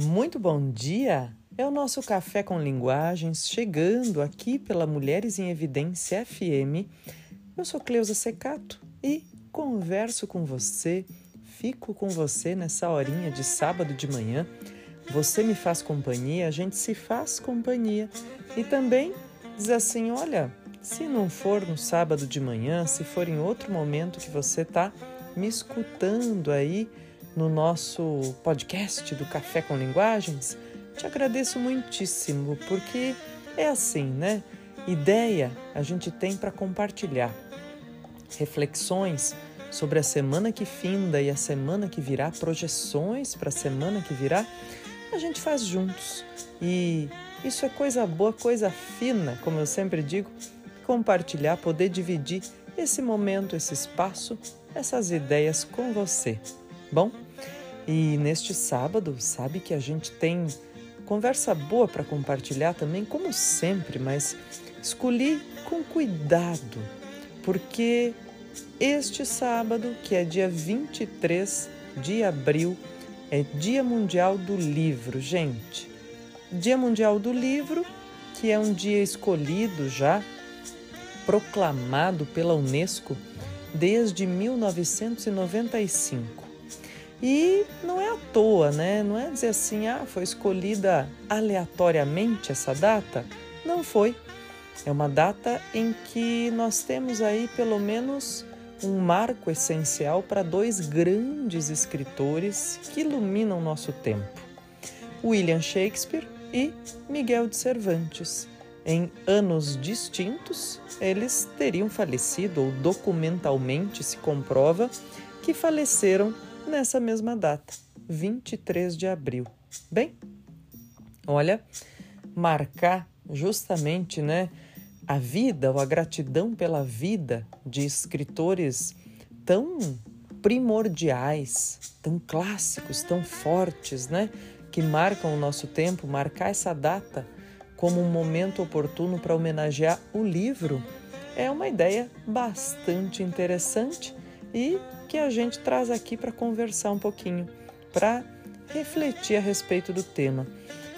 Muito bom dia! É o nosso Café com Linguagens chegando aqui pela Mulheres em Evidência FM. Eu sou Cleusa Secato e converso com você, fico com você nessa horinha de sábado de manhã. Você me faz companhia, a gente se faz companhia. E também diz assim: olha, se não for no sábado de manhã, se for em outro momento que você está me escutando aí no nosso podcast do Café com Linguagens, te agradeço muitíssimo, porque é assim, né? Ideia a gente tem para compartilhar. Reflexões sobre a semana que finda e a semana que virá, projeções para a semana que virá, a gente faz juntos. E isso é coisa boa, coisa fina, como eu sempre digo, compartilhar, poder dividir esse momento, esse espaço, essas ideias com você. Bom, e neste sábado, sabe que a gente tem conversa boa para compartilhar também, como sempre, mas escolhi com cuidado, porque este sábado, que é dia 23 de abril, é Dia Mundial do Livro, gente. Dia Mundial do Livro, que é um dia escolhido já, proclamado pela Unesco desde 1995. E não é à toa, né? Não é dizer assim, ah, foi escolhida aleatoriamente essa data. Não foi. É uma data em que nós temos aí pelo menos um marco essencial para dois grandes escritores que iluminam nosso tempo: William Shakespeare e Miguel de Cervantes. Em anos distintos, eles teriam falecido, ou documentalmente se comprova que faleceram nessa mesma data, 23 de abril. Bem, olha, marcar justamente, né, a vida ou a gratidão pela vida de escritores tão primordiais, tão clássicos, tão fortes, né, que marcam o nosso tempo, marcar essa data como um momento oportuno para homenagear o livro é uma ideia bastante interessante e que a gente traz aqui para conversar um pouquinho, para refletir a respeito do tema.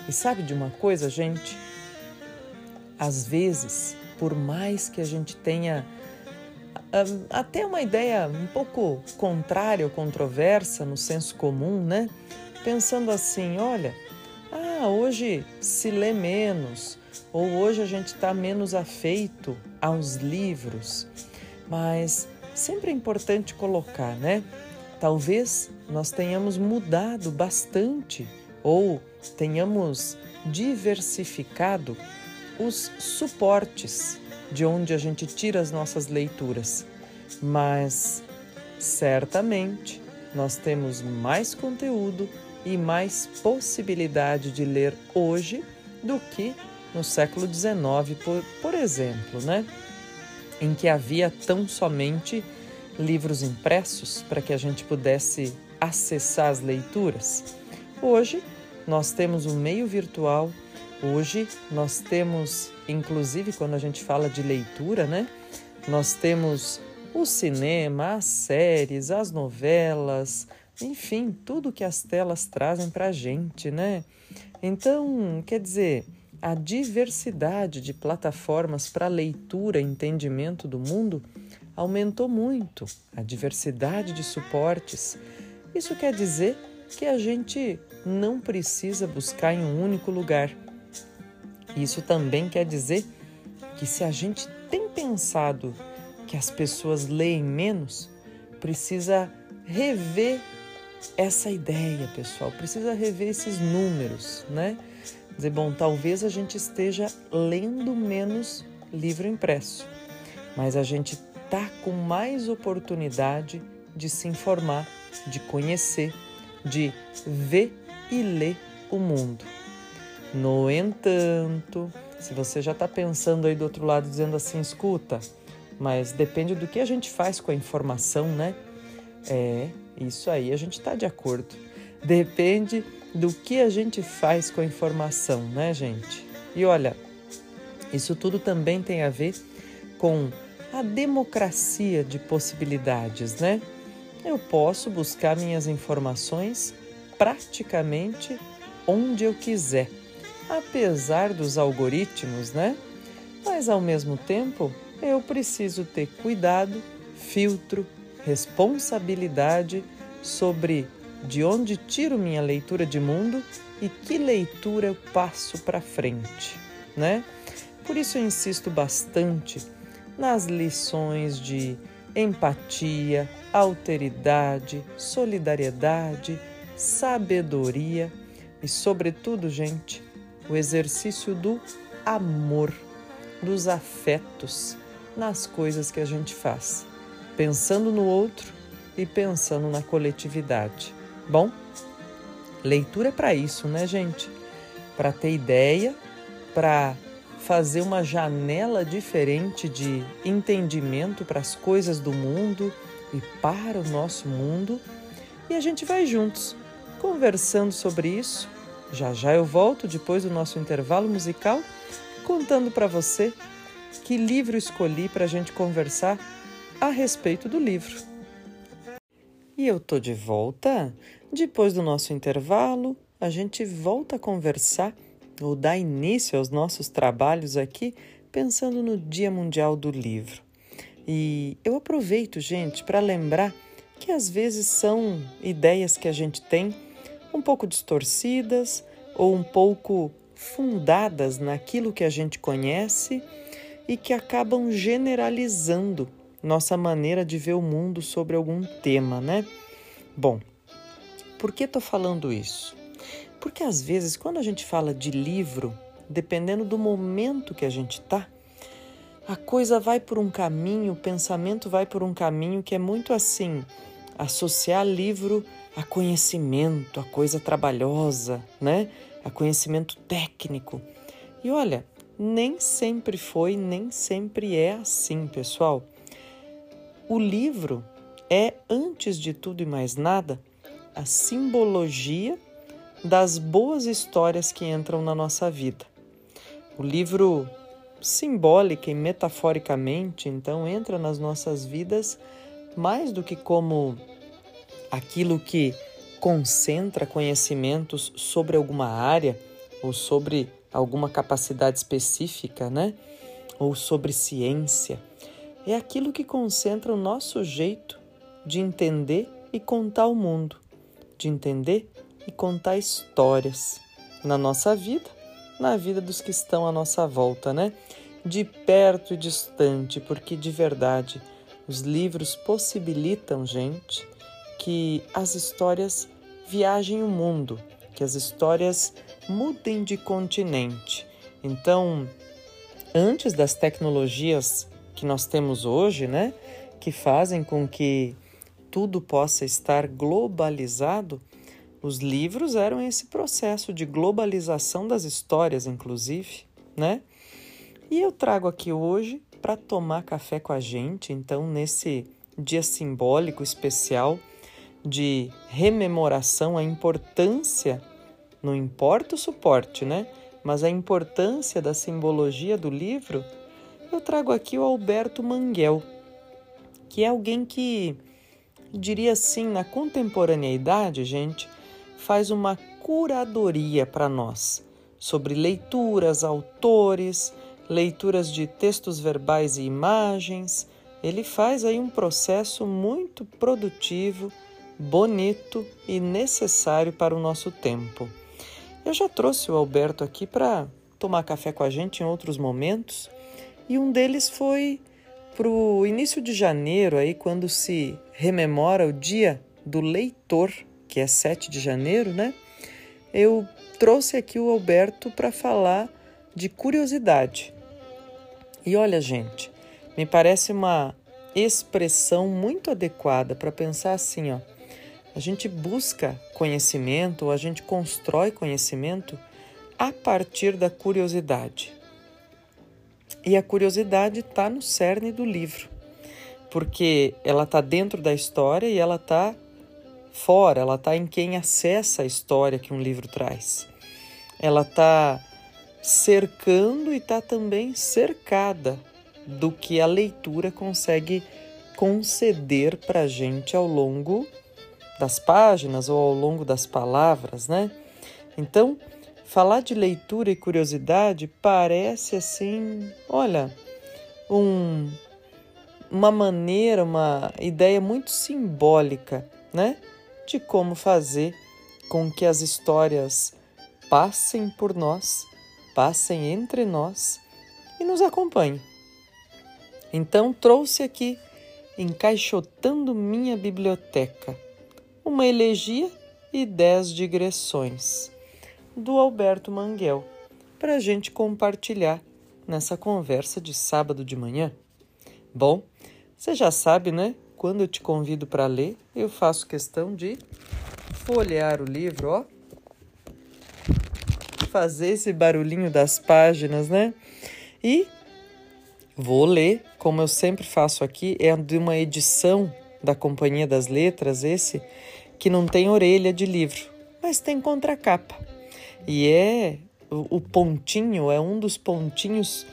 E sabe de uma coisa, gente? Às vezes, por mais que a gente tenha um, até uma ideia um pouco contrária ou controversa no senso comum, né? Pensando assim, olha, ah, hoje se lê menos, ou hoje a gente está menos afeito aos livros, mas sempre é importante colocar, né? Talvez nós tenhamos mudado bastante ou tenhamos diversificado os suportes de onde a gente tira as nossas leituras, mas certamente nós temos mais conteúdo e mais possibilidade de ler hoje do que no século XIX, por, por exemplo, né? Em que havia tão somente livros impressos para que a gente pudesse acessar as leituras. Hoje nós temos um meio virtual, hoje nós temos, inclusive quando a gente fala de leitura, né? Nós temos o cinema, as séries, as novelas, enfim, tudo que as telas trazem para a gente, né? Então, quer dizer, a diversidade de plataformas para leitura e entendimento do mundo aumentou muito, a diversidade de suportes. Isso quer dizer que a gente não precisa buscar em um único lugar. Isso também quer dizer que se a gente tem pensado que as pessoas leem menos, precisa rever essa ideia, pessoal, precisa rever esses números, né? Dizer, bom, talvez a gente esteja lendo menos livro impresso, mas a gente está com mais oportunidade de se informar, de conhecer, de ver e ler o mundo. No entanto, se você já está pensando aí do outro lado, dizendo assim, escuta, mas depende do que a gente faz com a informação, né? É, isso aí a gente está de acordo. Depende do que a gente faz com a informação, né, gente? E olha, isso tudo também tem a ver com a democracia de possibilidades, né? Eu posso buscar minhas informações praticamente onde eu quiser, apesar dos algoritmos, né? Mas ao mesmo tempo, eu preciso ter cuidado, filtro, responsabilidade sobre de onde tiro minha leitura de mundo e que leitura eu passo para frente, né? Por isso eu insisto bastante nas lições de empatia, alteridade, solidariedade, sabedoria e, sobretudo, gente, o exercício do amor, dos afetos nas coisas que a gente faz, pensando no outro e pensando na coletividade. Bom, leitura é para isso, né, gente? Para ter ideia, para fazer uma janela diferente de entendimento para as coisas do mundo e para o nosso mundo. E a gente vai juntos conversando sobre isso. Já já eu volto depois do nosso intervalo musical contando para você que livro escolhi para a gente conversar a respeito do livro. E eu tô de volta. Depois do nosso intervalo, a gente volta a conversar ou dar início aos nossos trabalhos aqui pensando no Dia Mundial do Livro. E eu aproveito, gente, para lembrar que às vezes são ideias que a gente tem um pouco distorcidas ou um pouco fundadas naquilo que a gente conhece e que acabam generalizando nossa maneira de ver o mundo sobre algum tema, né? Bom, por que estou falando isso? Porque às vezes, quando a gente fala de livro, dependendo do momento que a gente está, a coisa vai por um caminho, o pensamento vai por um caminho que é muito assim, associar livro a conhecimento, a coisa trabalhosa, né? A conhecimento técnico. E olha, nem sempre foi, nem sempre é assim, pessoal. O livro é, antes de tudo e mais nada, a simbologia das boas histórias que entram na nossa vida. O livro, simbólica e metaforicamente, então, entra nas nossas vidas mais do que como aquilo que concentra conhecimentos sobre alguma área ou sobre alguma capacidade específica, né? Ou sobre ciência. É aquilo que concentra o nosso jeito de entender e contar o mundo, de entender e contar histórias na nossa vida, na vida dos que estão à nossa volta, né? De perto e distante, porque de verdade os livros possibilitam, gente, que as histórias viajem o mundo, que as histórias mudem de continente. Então, antes das tecnologias que nós temos hoje, né, que fazem com que tudo possa estar globalizado, os livros eram esse processo de globalização das histórias, inclusive, né? E eu trago aqui hoje para tomar café com a gente, então, nesse dia simbólico especial de rememoração, a importância, não importa o suporte, né? Mas a importância da simbologia do livro, eu trago aqui o Alberto Manguel, que é alguém que, diria assim, na contemporaneidade, gente, faz uma curadoria para nós sobre leituras, autores, leituras de textos verbais e imagens. Ele faz aí um processo muito produtivo bonito e necessário para o nosso tempo. Eu já trouxe o Alberto aqui para tomar café com a gente em outros momentos e um deles foi para o início de janeiro, aí quando se rememora o dia do leitor, que é 7 de janeiro, né? Eu trouxe aqui o Alberto para falar de curiosidade. E olha, gente, me parece uma expressão muito adequada para pensar assim, ó. A gente busca conhecimento, ou a gente constrói conhecimento a partir da curiosidade. E a curiosidade está no cerne do livro, porque ela está dentro da história e ela está fora, ela está em quem acessa a história que um livro traz. Ela está cercando e está também cercada do que a leitura consegue conceder para a gente ao longo das páginas ou ao longo das palavras, né? Então, falar de leitura e curiosidade parece assim, olha, um, uma maneira, uma ideia muito simbólica, né? De como fazer com que as histórias passem por nós, passem entre nós e nos acompanhem. Então, trouxe aqui, encaixotando minha biblioteca, uma elegia e dez digressões do Alberto Manguel para a gente compartilhar nessa conversa de sábado de manhã. Bom, você já sabe, né? Quando eu te convido para ler, eu faço questão de folhear o livro, ó. Fazer esse barulhinho das páginas, né? E vou ler, como eu sempre faço aqui, é de uma edição da Companhia das Letras, esse, que não tem orelha de livro, mas tem contracapa. E é o pontinho, é um dos pontinhos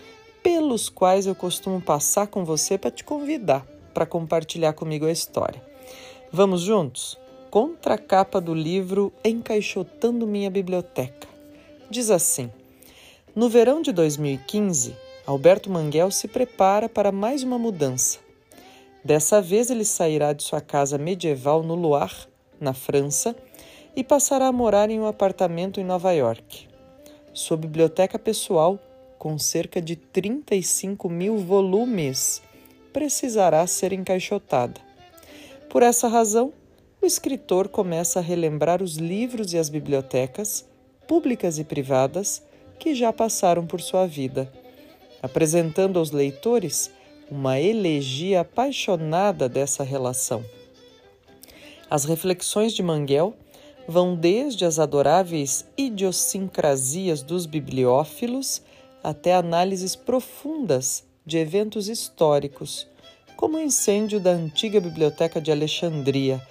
pelos quais eu costumo passar com você para te convidar para compartilhar comigo a história. Vamos juntos? Contra a capa do livro Encaixotando Minha Biblioteca. Diz assim: No verão de 2015, Alberto Manguel se prepara para mais uma mudança. Dessa vez ele sairá de sua casa medieval no Loire, na França, e passará a morar em um apartamento em Nova York. Sua biblioteca pessoal, com cerca de 35 mil volumes, precisará ser encaixotada. Por essa razão, o escritor começa a relembrar os livros e as bibliotecas, públicas e privadas, que já passaram por sua vida, apresentando aos leitores uma elegia apaixonada dessa relação. As reflexões de Manguel vão desde as adoráveis idiosincrasias dos bibliófilos até análises profundas de eventos históricos, como o incêndio da antiga biblioteca de Alexandria.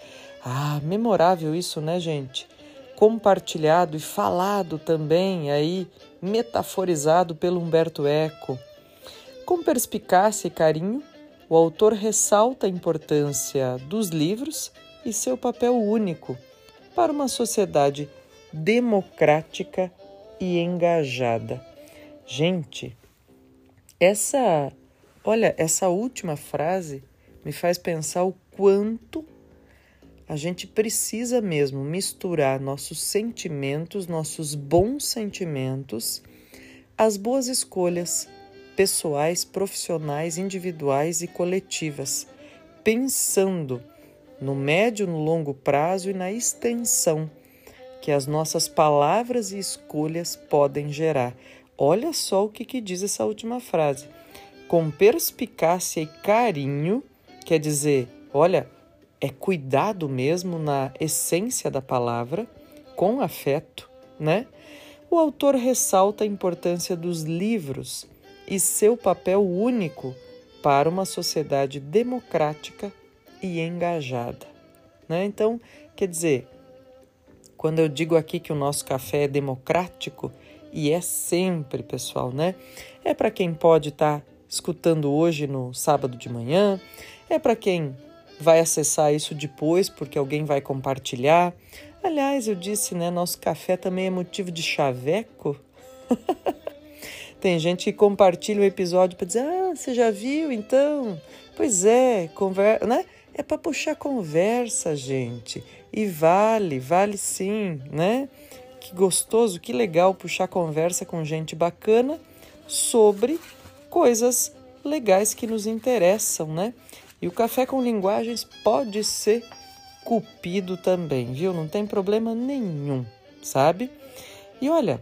Ah, memorável isso, né, gente? Compartilhado e falado também aí, metaforizado pelo Humberto Eco. Com perspicácia e carinho, o autor ressalta a importância dos livros e seu papel único para uma sociedade democrática e engajada. Gente, essa, olha, essa última frase me faz pensar o quanto a gente precisa mesmo misturar nossos sentimentos, nossos bons sentimentos, as boas escolhas pessoais, profissionais, individuais e coletivas, pensando no médio, no longo prazo e na extensão que as nossas palavras e escolhas podem gerar. Olha só o que, que diz essa última frase. Com perspicácia e carinho, quer dizer, olha, é cuidado mesmo na essência da palavra, com afeto, né? O autor ressalta a importância dos livros e seu papel único para uma sociedade democrática e engajada. Né? Então, quer dizer, quando eu digo aqui que o nosso café é democrático, e é sempre, pessoal, né? É para quem pode estar tá escutando hoje no sábado de manhã, é para quem vai acessar isso depois porque alguém vai compartilhar. Aliás, eu disse, né? Nosso café também é motivo de chaveco. Tem gente que compartilha o episódio para dizer: Ah, você já viu então? Pois é, conversa, né? É para puxar conversa, gente. E vale, vale sim, né? Que gostoso, que legal puxar conversa com gente bacana sobre coisas legais que nos interessam, né? E o café com linguagens pode ser cupido também, viu? Não tem problema nenhum, sabe? E olha,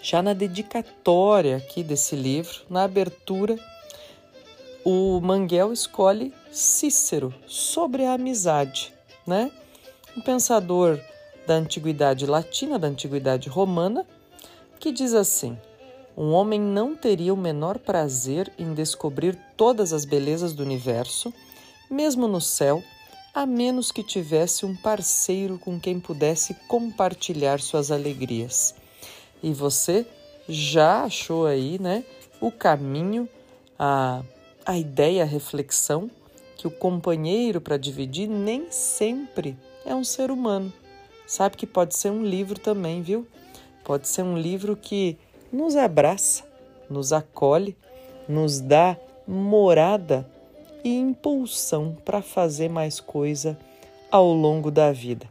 já na dedicatória aqui desse livro, na abertura, o Manguel escolhe Cícero sobre a amizade, né? Um pensador da antiguidade latina, da antiguidade romana, que diz assim: um homem não teria o menor prazer em descobrir todas as belezas do universo, mesmo no céu, a menos que tivesse um parceiro com quem pudesse compartilhar suas alegrias. E você já achou aí, né, o caminho, a, a ideia, a reflexão que o companheiro para dividir nem sempre é um ser humano. sabe que pode ser um livro também, viu? Pode ser um livro que nos abraça, nos acolhe, nos dá morada e impulsão para fazer mais coisa ao longo da vida.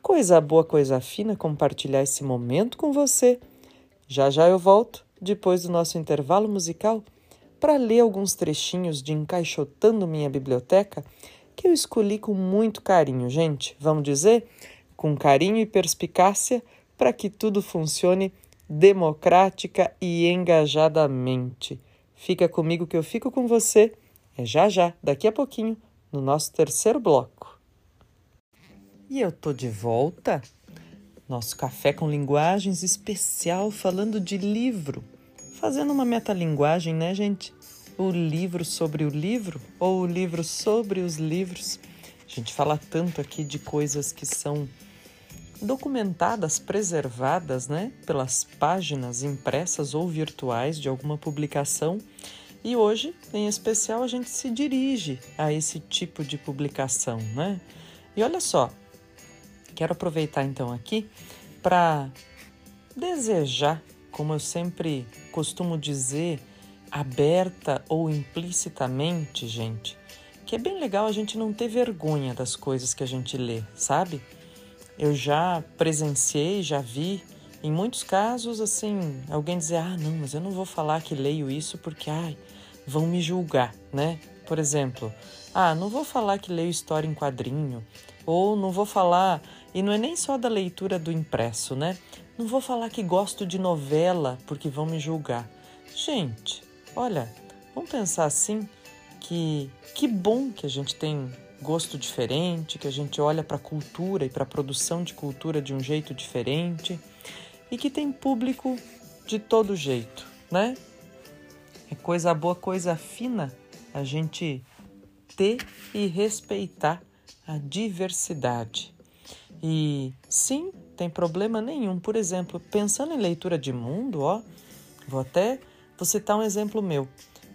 Coisa boa, coisa fina compartilhar esse momento com você. Já já eu volto, depois do nosso intervalo musical, para ler alguns trechinhos de Encaixotando Minha Biblioteca que eu escolhi com muito carinho, gente. Vamos dizer? Com carinho e perspicácia para que tudo funcione democrática e engajadamente. Fica comigo que eu fico com você. É já já, daqui a pouquinho, no nosso terceiro bloco. E eu tô de volta. Nosso café com linguagens especial falando de livro, fazendo uma metalinguagem, né, gente? O livro sobre o livro ou o livro sobre os livros. A gente fala tanto aqui de coisas que são documentadas, preservadas, né, pelas páginas impressas ou virtuais de alguma publicação. E hoje, em especial, a gente se dirige a esse tipo de publicação, né? E olha só, quero aproveitar então aqui para desejar, como eu sempre costumo dizer, aberta ou implicitamente, gente, que é bem legal a gente não ter vergonha das coisas que a gente lê, sabe? Eu já presenciei, já vi, em muitos casos, assim, alguém dizer: ah, não, mas eu não vou falar que leio isso porque, ai, vão me julgar, né? Por exemplo, ah, não vou falar que leio história em quadrinho, ou não vou falar, e não é nem só da leitura do impresso, né? Não vou falar que gosto de novela porque vão me julgar. Gente, olha, vamos pensar assim que que bom que a gente tem gosto diferente, que a gente olha para a cultura e para a produção de cultura de um jeito diferente e que tem público de todo jeito, né? É coisa boa, coisa fina a gente ter e respeitar a diversidade. E sim, tem problema nenhum. Por exemplo, pensando em leitura de mundo, ó, vou até vou citar um exemplo meu.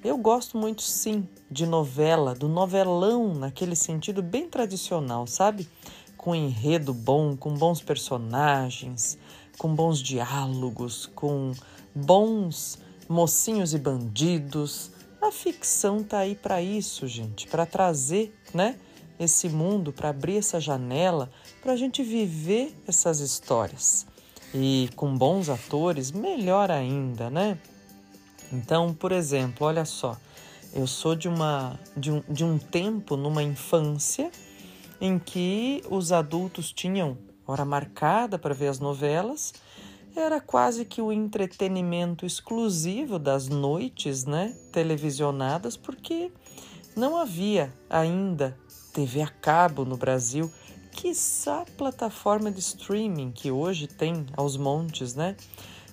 Eu gosto muito, sim, de novela, do novelão naquele sentido bem tradicional, sabe? Com enredo bom, com bons personagens, com bons diálogos, com bons mocinhos e bandidos. A ficção tá aí para isso, gente, para trazer, né, esse mundo, para abrir essa janela, para a gente viver essas histórias. E com bons atores, melhor ainda, né? Então, por exemplo, olha só, eu sou de, uma, de, um, de um tempo, numa infância, em que os adultos tinham hora marcada para ver as novelas, era quase que o entretenimento exclusivo das noites, né, televisionadas, porque não havia ainda TV a cabo no Brasil, quiçá plataforma de streaming que hoje tem aos montes, né?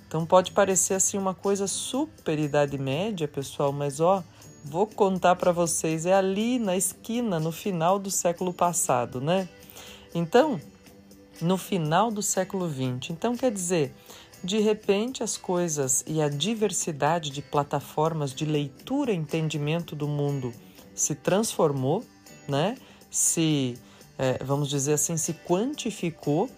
Então pode parecer assim uma coisa super idade média, pessoal, mas ó, vou contar para vocês, é ali na esquina, no final do século passado, né? Então, no final do século XX. Então, quer dizer, de repente as coisas e a diversidade de plataformas de leitura e entendimento do mundo se transformou, né? Se, é, vamos dizer assim, se quantificou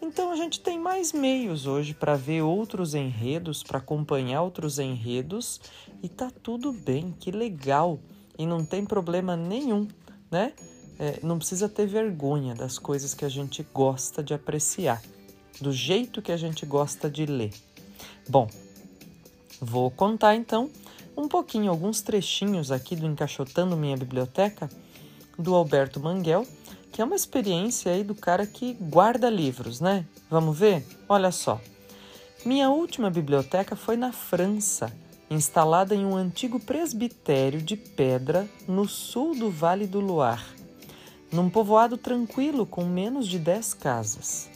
então a gente tem mais meios hoje para ver outros enredos, para acompanhar outros enredos e tá tudo bem, que legal e não tem problema nenhum, né? É, não precisa ter vergonha das coisas que a gente gosta de apreciar, do jeito que a gente gosta de ler. Bom, vou contar então um pouquinho, alguns trechinhos aqui do Encaixotando Minha Biblioteca, do Alberto Manguel, que é uma experiência aí do cara que guarda livros, né? Vamos ver? Olha só. Minha última biblioteca foi na França, instalada em um antigo presbitério de pedra no sul do Vale do Loire, num povoado tranquilo com menos de 10 casas.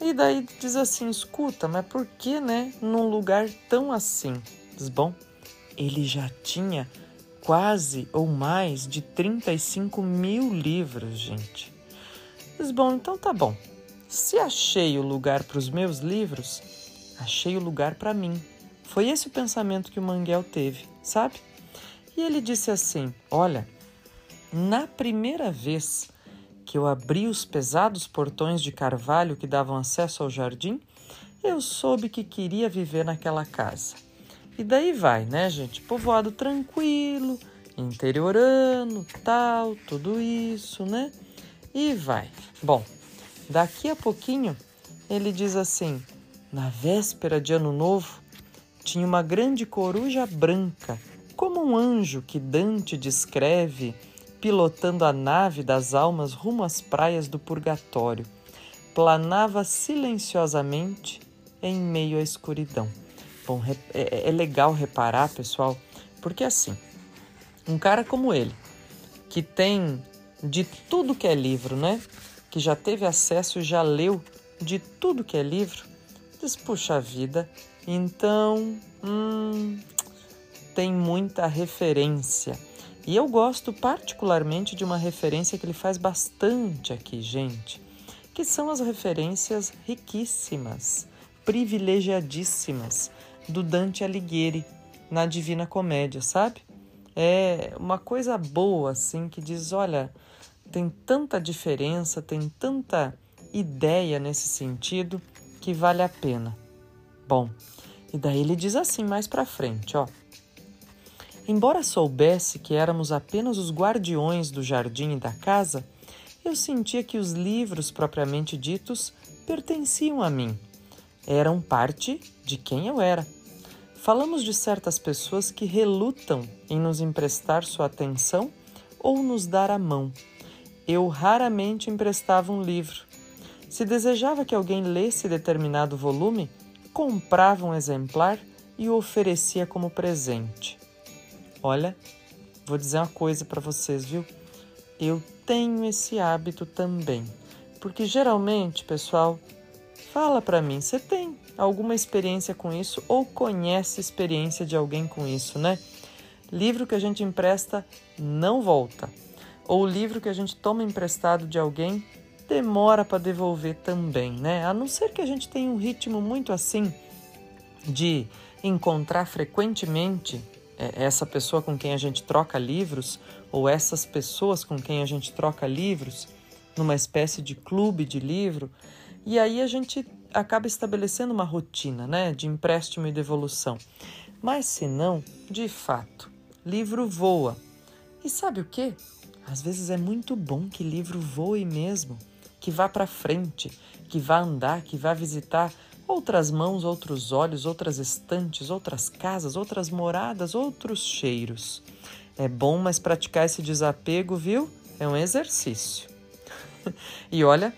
E daí diz assim: escuta, mas por que, né, num lugar tão assim? Diz, bom, ele já tinha quase ou mais de 35 mil livros, gente. Mas bom, então tá bom. Se achei o lugar para os meus livros, achei o lugar para mim. Foi esse o pensamento que o Manguel teve, sabe? E ele disse assim: Olha, na primeira vez que eu abri os pesados portões de carvalho que davam acesso ao jardim, eu soube que queria viver naquela casa. E daí vai, né, gente? Povoado tranquilo, interiorano, tal, tudo isso, né? E vai. Bom, daqui a pouquinho ele diz assim: na véspera de Ano Novo, tinha uma grande coruja branca, como um anjo que Dante descreve pilotando a nave das almas rumo às praias do purgatório. Planava silenciosamente em meio à escuridão. Bom, é, é legal reparar, pessoal, porque assim, um cara como ele, que tem de tudo que é livro, né? Que já teve acesso e já leu de tudo que é livro, diz, puxa vida, então hum, tem muita referência. E eu gosto particularmente de uma referência que ele faz bastante aqui, gente, que são as referências riquíssimas, privilegiadíssimas do Dante Alighieri na Divina Comédia, sabe? É uma coisa boa assim que diz, olha, tem tanta diferença, tem tanta ideia nesse sentido que vale a pena. Bom, e daí ele diz assim mais para frente, ó. Embora soubesse que éramos apenas os guardiões do jardim e da casa, eu sentia que os livros propriamente ditos pertenciam a mim. Eram parte de quem eu era. Falamos de certas pessoas que relutam em nos emprestar sua atenção ou nos dar a mão. Eu raramente emprestava um livro, se desejava que alguém lesse determinado volume, comprava um exemplar e o oferecia como presente. Olha, vou dizer uma coisa para vocês, viu? Eu tenho esse hábito também, porque geralmente, pessoal, fala para mim, você tem alguma experiência com isso ou conhece experiência de alguém com isso, né? Livro que a gente empresta não volta, ou livro que a gente toma emprestado de alguém demora para devolver também, né? A não ser que a gente tenha um ritmo muito assim de encontrar frequentemente é, essa pessoa com quem a gente troca livros ou essas pessoas com quem a gente troca livros numa espécie de clube de livro e aí a gente acaba estabelecendo uma rotina, né, de empréstimo e devolução. Mas se não, de fato, livro voa. E sabe o que? Às vezes é muito bom que livro voe mesmo que vá para frente, que vá andar, que vá visitar outras mãos, outros olhos, outras estantes, outras casas, outras moradas, outros cheiros. É bom, mas praticar esse desapego, viu? É um exercício. e olha,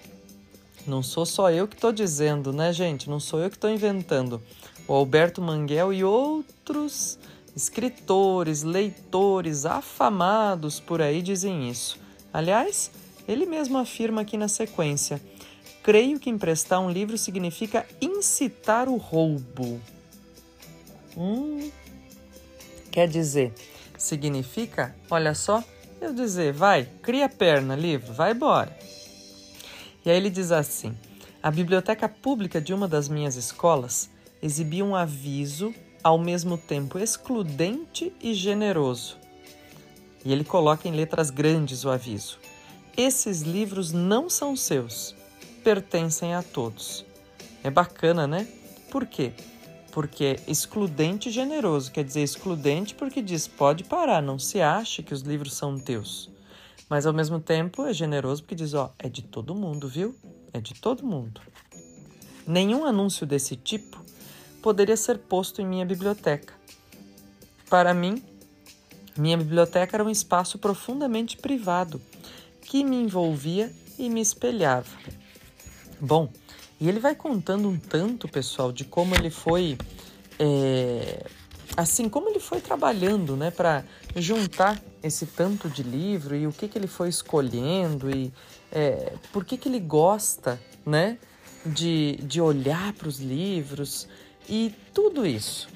não sou só eu que estou dizendo, né, gente? Não sou eu que estou inventando. O Alberto Manguel e outros escritores, leitores afamados por aí dizem isso. Aliás, ele mesmo afirma aqui na sequência: Creio que emprestar um livro significa incitar o roubo. Hum, quer dizer, significa, olha só, eu dizer, vai, cria perna, livro, vai embora. E aí ele diz assim: a biblioteca pública de uma das minhas escolas exibia um aviso ao mesmo tempo excludente e generoso. E ele coloca em letras grandes o aviso: esses livros não são seus, pertencem a todos. É bacana, né? Por quê? Porque é excludente e generoso, quer dizer, excludente porque diz pode parar, não se ache que os livros são teus. Mas ao mesmo tempo é generoso porque diz, ó, é de todo mundo, viu? É de todo mundo. Nenhum anúncio desse tipo poderia ser posto em minha biblioteca. Para mim, minha biblioteca era um espaço profundamente privado que me envolvia e me espelhava. Bom, e ele vai contando um tanto, pessoal, de como ele foi, é, assim, como ele foi trabalhando, né, para juntar esse tanto de livro e o que, que ele foi escolhendo e é, por que, que ele gosta, né, de, de olhar para os livros e tudo isso.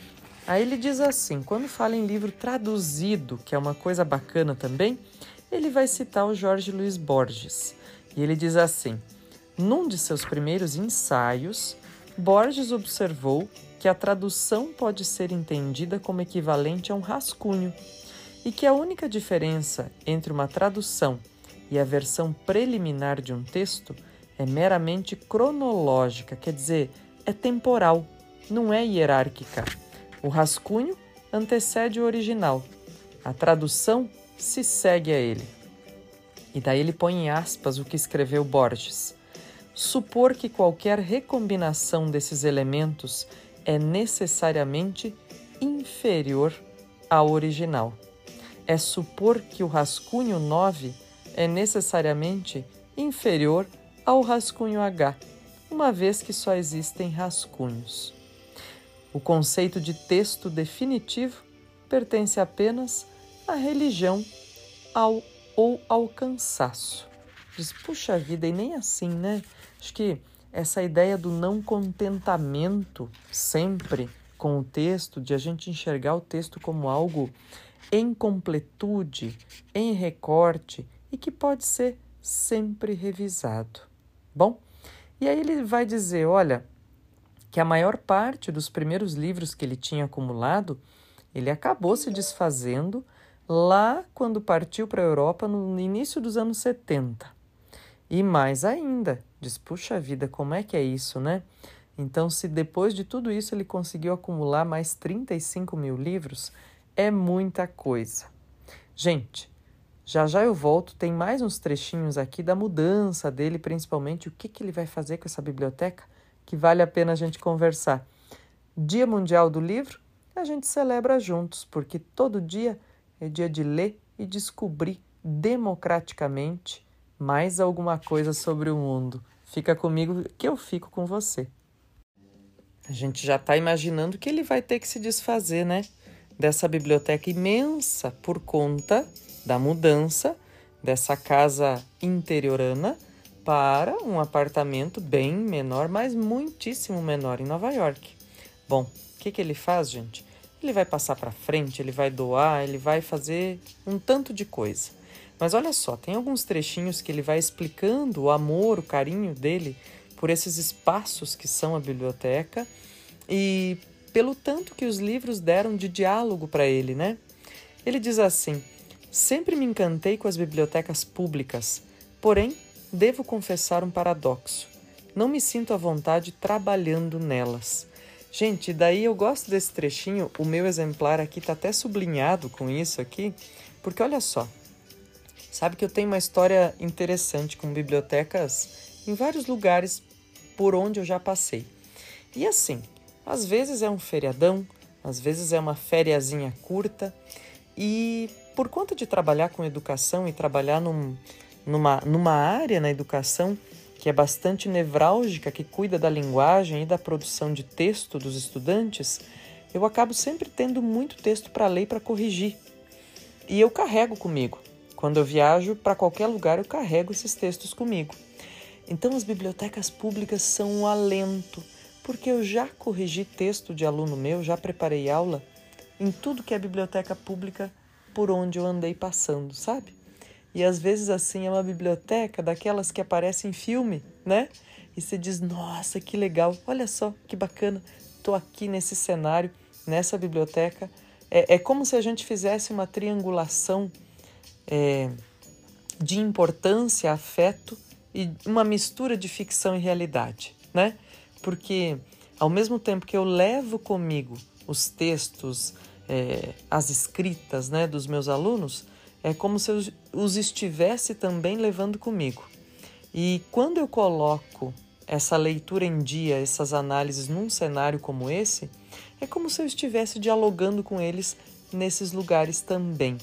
Aí ele diz assim: quando fala em livro traduzido, que é uma coisa bacana também, ele vai citar o Jorge Luiz Borges. E ele diz assim: num de seus primeiros ensaios, Borges observou que a tradução pode ser entendida como equivalente a um rascunho e que a única diferença entre uma tradução e a versão preliminar de um texto é meramente cronológica, quer dizer, é temporal, não é hierárquica. O rascunho antecede o original, a tradução se segue a ele. E daí ele põe em aspas o que escreveu Borges. Supor que qualquer recombinação desses elementos é necessariamente inferior ao original. É supor que o rascunho 9 é necessariamente inferior ao rascunho H, uma vez que só existem rascunhos. O conceito de texto definitivo pertence apenas à religião ao, ou ao cansaço. Diz, puxa vida, e nem assim, né? Acho que essa ideia do não contentamento sempre com o texto, de a gente enxergar o texto como algo em completude, em recorte e que pode ser sempre revisado. Bom, e aí ele vai dizer: olha, que a maior parte dos primeiros livros que ele tinha acumulado, ele acabou se desfazendo lá quando partiu para a Europa no início dos anos 70. E mais ainda, diz: puxa vida, como é que é isso, né? Então, se depois de tudo isso ele conseguiu acumular mais 35 mil livros, é muita coisa. Gente, já já eu volto, tem mais uns trechinhos aqui da mudança dele, principalmente o que, que ele vai fazer com essa biblioteca que vale a pena a gente conversar. Dia Mundial do Livro, a gente celebra juntos, porque todo dia é dia de ler e descobrir democraticamente mais alguma coisa sobre o mundo. Fica comigo que eu fico com você. A gente já está imaginando que ele vai ter que se desfazer, né? Dessa biblioteca imensa por conta da mudança dessa casa interiorana para um apartamento bem menor, mas muitíssimo menor em Nova York. Bom, o que, que ele faz, gente? Ele vai passar para frente, ele vai doar, ele vai fazer um tanto de coisa. Mas olha só, tem alguns trechinhos que ele vai explicando o amor, o carinho dele por esses espaços que são a biblioteca e pelo tanto que os livros deram de diálogo para ele, né? Ele diz assim: Sempre me encantei com as bibliotecas públicas, porém devo confessar um paradoxo. Não me sinto à vontade trabalhando nelas. Gente, daí eu gosto desse trechinho, o meu exemplar aqui está até sublinhado com isso aqui, porque olha só. Sabe que eu tenho uma história interessante com bibliotecas em vários lugares por onde eu já passei. E assim, às vezes é um feriadão, às vezes é uma fériazinha curta, e por conta de trabalhar com educação e trabalhar num, numa, numa área na educação que é bastante nevrálgica, que cuida da linguagem e da produção de texto dos estudantes, eu acabo sempre tendo muito texto para ler e para corrigir. E eu carrego comigo. Quando eu viajo para qualquer lugar, eu carrego esses textos comigo. Então, as bibliotecas públicas são um alento, porque eu já corrigi texto de aluno meu, já preparei aula em tudo que é biblioteca pública por onde eu andei passando, sabe? E às vezes assim é uma biblioteca daquelas que aparecem em filme, né? E você diz: "Nossa, que legal! Olha só que bacana! Tô aqui nesse cenário, nessa biblioteca". É, é como se a gente fizesse uma triangulação é, de importância, afeto e uma mistura de ficção e realidade, né? Porque ao mesmo tempo que eu levo comigo os textos, é, as escritas, né, dos meus alunos, é como se eu os estivesse também levando comigo. E quando eu coloco essa leitura em dia, essas análises num cenário como esse, é como se eu estivesse dialogando com eles nesses lugares também.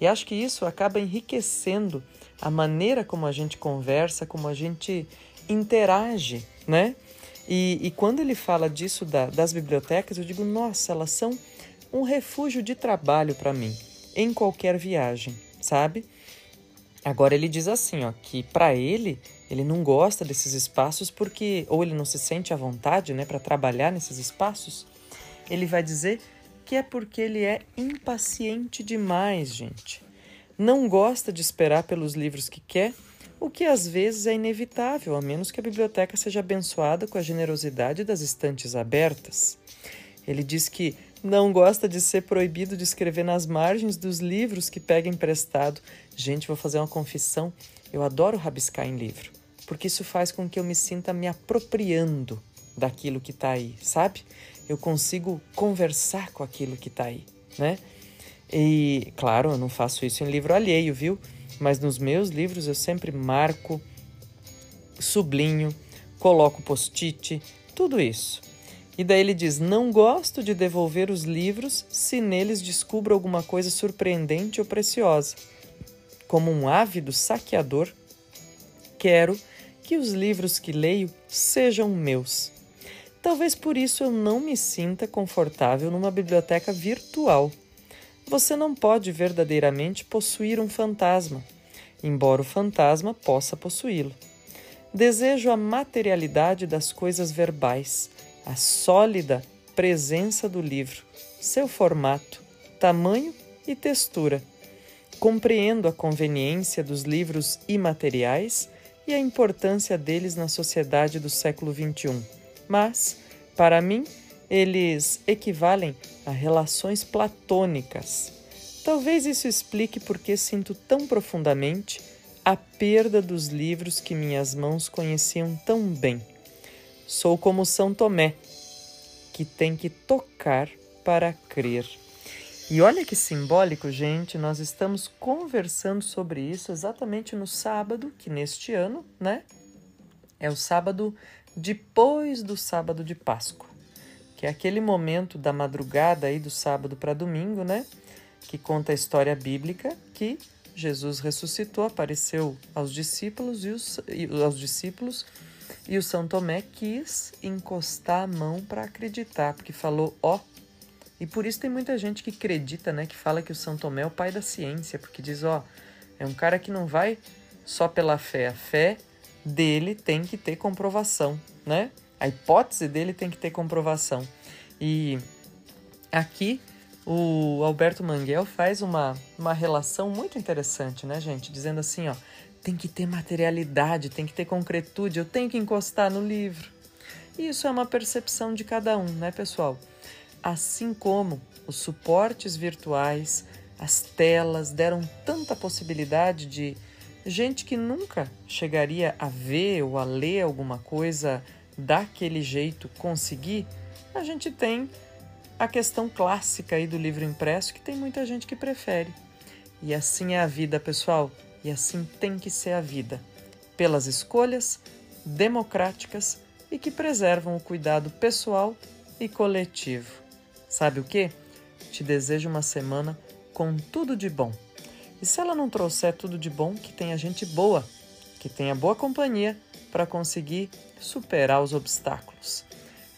E acho que isso acaba enriquecendo a maneira como a gente conversa, como a gente interage, né? E, e quando ele fala disso da, das bibliotecas, eu digo, nossa, elas são um refúgio de trabalho para mim em qualquer viagem, sabe? Agora ele diz assim, ó, que para ele ele não gosta desses espaços porque ou ele não se sente à vontade, né, para trabalhar nesses espaços. Ele vai dizer que é porque ele é impaciente demais, gente. Não gosta de esperar pelos livros que quer, o que às vezes é inevitável, a menos que a biblioteca seja abençoada com a generosidade das estantes abertas. Ele diz que não gosta de ser proibido de escrever nas margens dos livros que pega emprestado. Gente, vou fazer uma confissão. Eu adoro rabiscar em livro, porque isso faz com que eu me sinta me apropriando daquilo que está aí, sabe? Eu consigo conversar com aquilo que está aí, né? E, claro, eu não faço isso em livro alheio, viu? Mas nos meus livros eu sempre marco, sublinho, coloco post-it, tudo isso. E daí ele diz: Não gosto de devolver os livros se neles descubro alguma coisa surpreendente ou preciosa. Como um ávido saqueador, quero que os livros que leio sejam meus. Talvez por isso eu não me sinta confortável numa biblioteca virtual. Você não pode verdadeiramente possuir um fantasma, embora o fantasma possa possuí-lo. Desejo a materialidade das coisas verbais, a sólida presença do livro, seu formato, tamanho e textura. Compreendo a conveniência dos livros imateriais e a importância deles na sociedade do século XXI, mas, para mim, eles equivalem a relações platônicas. Talvez isso explique por que sinto tão profundamente a perda dos livros que minhas mãos conheciam tão bem. Sou como São Tomé, que tem que tocar para crer. E olha que simbólico, gente, nós estamos conversando sobre isso exatamente no sábado, que neste ano, né? É o sábado depois do sábado de Páscoa, que é aquele momento da madrugada aí do sábado para domingo, né? Que conta a história bíblica que Jesus ressuscitou, apareceu aos discípulos e os, aos discípulos e o São Tomé quis encostar a mão para acreditar, porque falou, ó. E por isso tem muita gente que acredita, né, que fala que o São Tomé é o pai da ciência, porque diz, ó, é um cara que não vai só pela fé, a fé dele tem que ter comprovação, né? A hipótese dele tem que ter comprovação. E aqui o Alberto Manguel faz uma, uma relação muito interessante, né, gente? Dizendo assim, ó, tem que ter materialidade, tem que ter concretude, eu tenho que encostar no livro. E isso é uma percepção de cada um, né, pessoal? Assim como os suportes virtuais, as telas deram tanta possibilidade de gente que nunca chegaria a ver ou a ler alguma coisa daquele jeito conseguir, a gente tem a questão clássica aí do livro impresso que tem muita gente que prefere. E assim é a vida, pessoal, e assim tem que ser a vida, pelas escolhas democráticas e que preservam o cuidado pessoal e coletivo. Sabe o que? Te desejo uma semana com tudo de bom. E se ela não trouxer tudo de bom, que tenha gente boa, que tenha boa companhia para conseguir superar os obstáculos.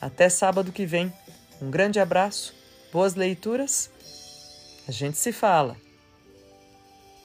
Até sábado que vem um grande abraço, boas leituras. A gente se fala.